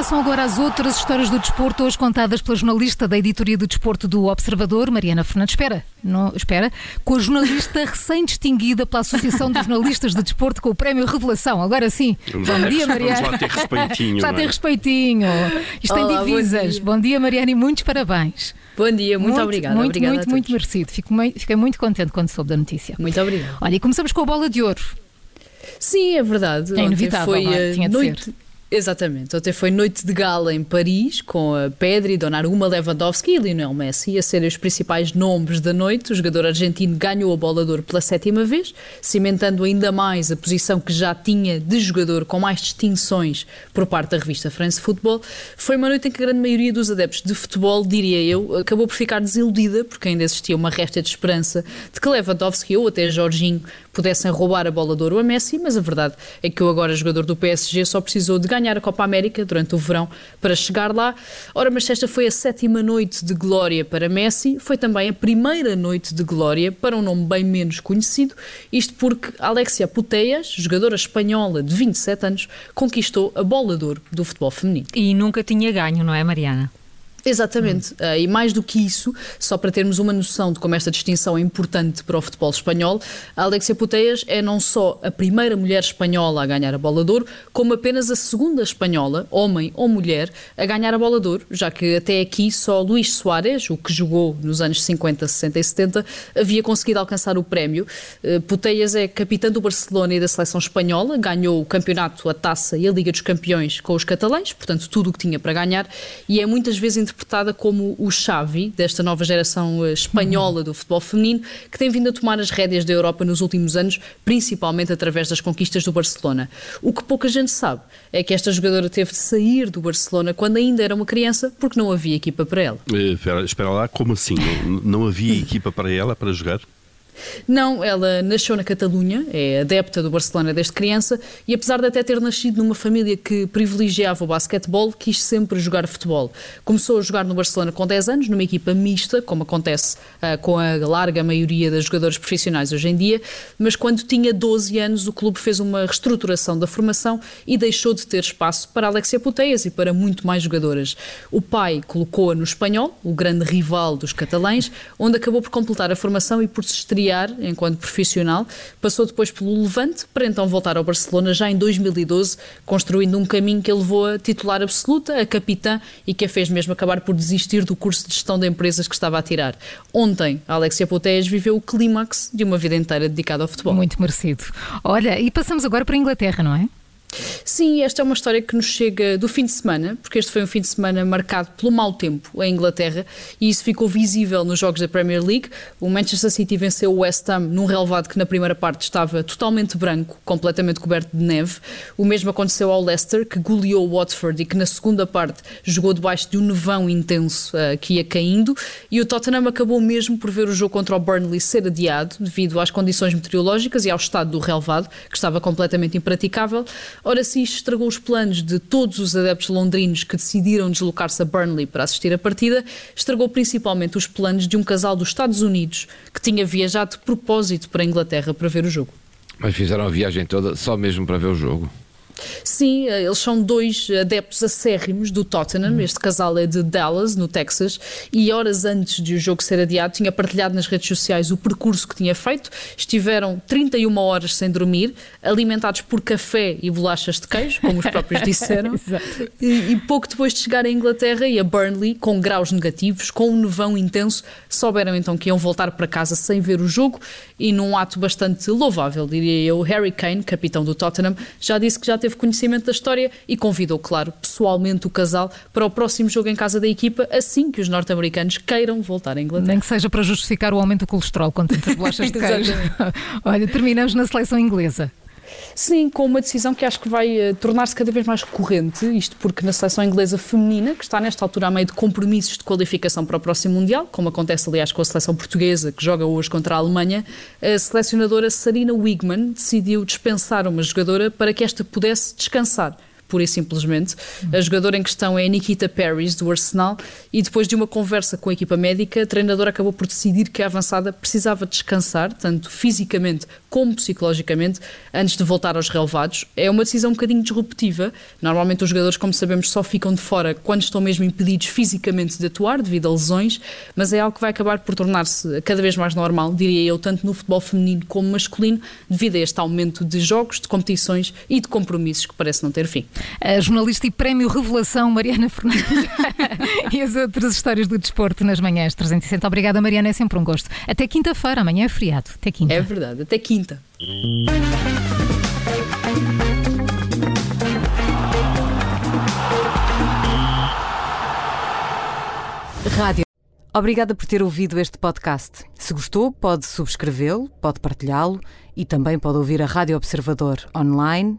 Começam agora as outras histórias do desporto, hoje contadas pela jornalista da editoria do desporto do Observador, Mariana Fernandes. Espera, não, espera, com a jornalista recém-distinguida pela Associação de Jornalistas do Desporto com o Prémio Revelação. Agora sim. Vamos bom dia, Mariana. Vamos lá ter respeitinho. Já é? tem respeitinho. Isto tem Olá, bom divisas. dia. Bom dia, Mariana, e muitos parabéns. Bom dia, muito, obrigada. Muito, obrigada muito, a muito todos. merecido. Fico fiquei muito contente quando soube da notícia. Muito obrigada. Olha, e começamos com a bola de ouro. Sim, é verdade. É inevitável, foi não é? Tinha de noite. Exatamente. Ontem foi noite de gala em Paris, com a Pedri, Donnarumma, Lewandowski e Lionel Messi a serem os principais nomes da noite. O jogador argentino ganhou a bola de ouro pela sétima vez, cimentando ainda mais a posição que já tinha de jogador com mais distinções por parte da revista France Football. Foi uma noite em que a grande maioria dos adeptos de futebol, diria eu, acabou por ficar desiludida, porque ainda existia uma resta de esperança de que Lewandowski ou até Jorginho pudessem roubar a bola de ouro a Messi, mas a verdade é que o agora jogador do PSG só precisou de ganhar a Copa América durante o verão para chegar lá. Ora, mas esta foi a sétima noite de glória para Messi, foi também a primeira noite de glória para um nome bem menos conhecido, isto porque Alexia Putellas, jogadora espanhola de 27 anos, conquistou a bola de ouro do futebol feminino. E nunca tinha ganho, não é, Mariana? Exatamente, Uh, e mais do que isso, só para termos uma noção de como esta distinção é importante para o futebol espanhol, a Alexia Putellas é não só a primeira mulher espanhola a ganhar a bola de ouro, como apenas a segunda espanhola, homem ou mulher, a ganhar a bola de ouro, já que até aqui só Luís Soares, o que jogou nos anos 50, 60 e 70, havia conseguido alcançar o prémio. Uh, Putellas é capitã do Barcelona e da seleção espanhola, ganhou o campeonato, a taça e a Liga dos Campeões com os catalães, portanto tudo o que tinha para ganhar, e é muitas vezes interpretada como o Xavi desta nova geração eh, espanhola do futebol feminino, que tem vindo a tomar as rédeas da Europa nos últimos anos, principalmente através das conquistas do Barcelona. O que pouca gente sabe é que esta jogadora teve de sair do Barcelona quando ainda era uma criança, porque não havia equipa para ela. Eh, Espera, espera lá, como assim? Não, não havia equipa para ela para jogar? Não, ela nasceu na Catalunha, é adepta do Barcelona desde criança e apesar de até ter nascido numa família que privilegiava o basquetebol, quis sempre jogar futebol. Começou a jogar no Barcelona com 10 anos, numa equipa mista, como acontece ah, com a larga maioria das jogadores profissionais hoje em dia, mas quando tinha 12 anos o clube fez uma reestruturação da formação e deixou de ter espaço para Alexia Putellas e para muito mais jogadoras. O pai colocou-a no espanhol, o grande rival dos catalães, onde acabou por completar a formação e por se estrear enquanto profissional. Passou depois pelo Levante para então voltar ao Barcelona já em 2012, construindo um caminho que a levou a titular absoluta, a capitã e que a fez mesmo acabar por desistir do curso de gestão de empresas que estava a tirar. Ontem, Alexia Putellas viveu o clímax de uma vida inteira dedicada ao futebol. Muito merecido. Olha, e passamos agora para a Inglaterra, não é? Sim, esta é uma história que nos chega do fim de semana, porque este foi um fim de semana marcado pelo mau tempo em Inglaterra e isso ficou visível nos jogos da Premier League. O Manchester City venceu o West Ham num relevado que na primeira parte estava totalmente branco, completamente coberto de neve. O mesmo aconteceu ao Leicester, que goleou o Watford e que na segunda parte jogou debaixo de um nevão intenso uh, que ia caindo. E o Tottenham acabou mesmo por ver o jogo contra o Burnley ser adiado devido às condições meteorológicas e ao estado do relevado, que estava completamente impraticável. Ora, se isto estragou os planos de todos os adeptos londrinos que decidiram deslocar-se a Burnley para assistir a partida, estragou principalmente os planos de um casal dos Estados Unidos que tinha viajado de propósito para a Inglaterra para ver o jogo. Mas fizeram a viagem toda só mesmo para ver o jogo. Sim, eh, eles são dois adeptos acérrimos do Tottenham. Este casal é de Dallas, no Texas, e horas antes de o jogo ser adiado, tinha partilhado nas redes sociais o percurso que tinha feito. Estiveram 31 horas sem dormir, alimentados por café e bolachas de queijo, como os próprios disseram. e, e pouco depois de chegar à Inglaterra e a Burnley, com graus negativos, com um nevão intenso, souberam então que iam voltar para casa sem ver o jogo e num ato bastante louvável, diria eu, Harry Kane, capitão do Tottenham, já disse que já teve conhecimento da história e convidou, claro, pessoalmente o casal para o próximo jogo em casa da equipa, assim que os norte-americanos queiram voltar à Inglaterra. Nem que seja para justificar o aumento do colesterol com tantas bolachas de queijo. Olha, terminamos na seleção inglesa. Sim, com uma decisão que acho que vai uh, tornar-se cada vez mais recorrente, isto porque na seleção inglesa feminina, que está nesta altura a meio de compromissos de qualificação para o próximo Mundial, como acontece aliás com a seleção portuguesa, que joga hoje contra a Alemanha, a selecionadora Sarina Wigman decidiu dispensar uma jogadora para que esta pudesse descansar pura e simplesmente. A jogadora em questão é Nikita Paris, do Arsenal, e depois de uma conversa com a equipa médica, a treinadora acabou por decidir que a avançada precisava descansar, tanto fisicamente como psicologicamente, antes de voltar aos relevados. É uma decisão um bocadinho disruptiva. Normalmente os jogadores, como sabemos, só ficam de fora quando estão mesmo impedidos fisicamente de atuar devido a lesões, mas é algo que vai acabar por tornar-se cada vez mais normal, diria eu, tanto no futebol feminino como masculino, devido a este aumento de jogos, de competições e de compromissos que parece não ter fim. A jornalista e prémio Revelação Mariana Fernandes e as outras histórias do desporto nas manhãs 360. Obrigada, Mariana, é sempre um gosto. Até quinta-feira, amanhã é feriado. Até quinta. É verdade, até quinta. Rádio. Obrigada por ter ouvido este podcast. Se gostou, pode subscrevê-lo, pode partilhá-lo e também pode ouvir a Rádio Observador online